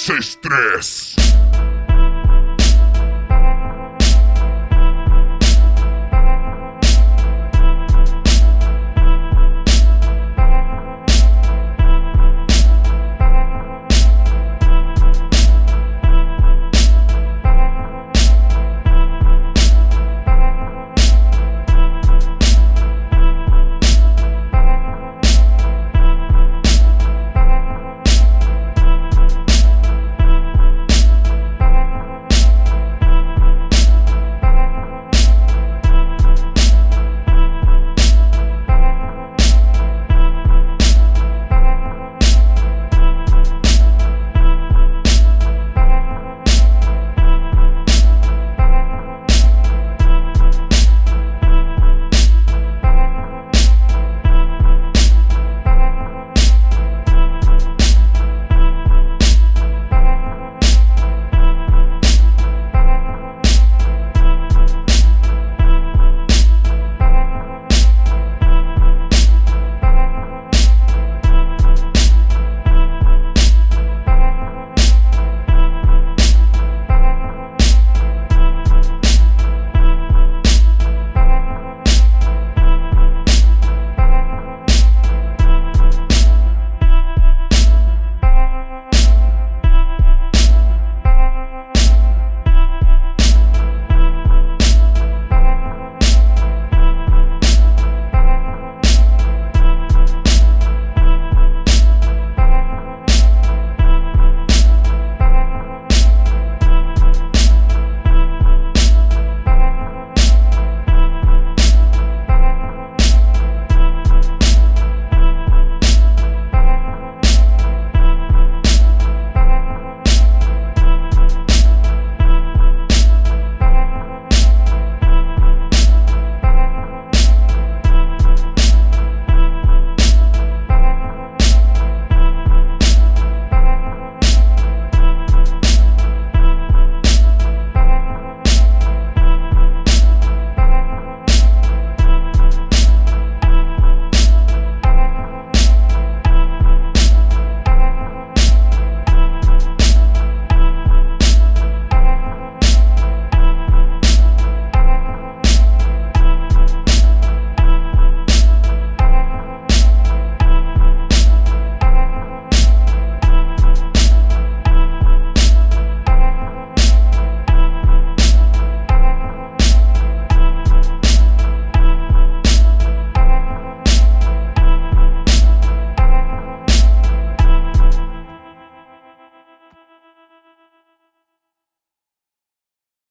Seis,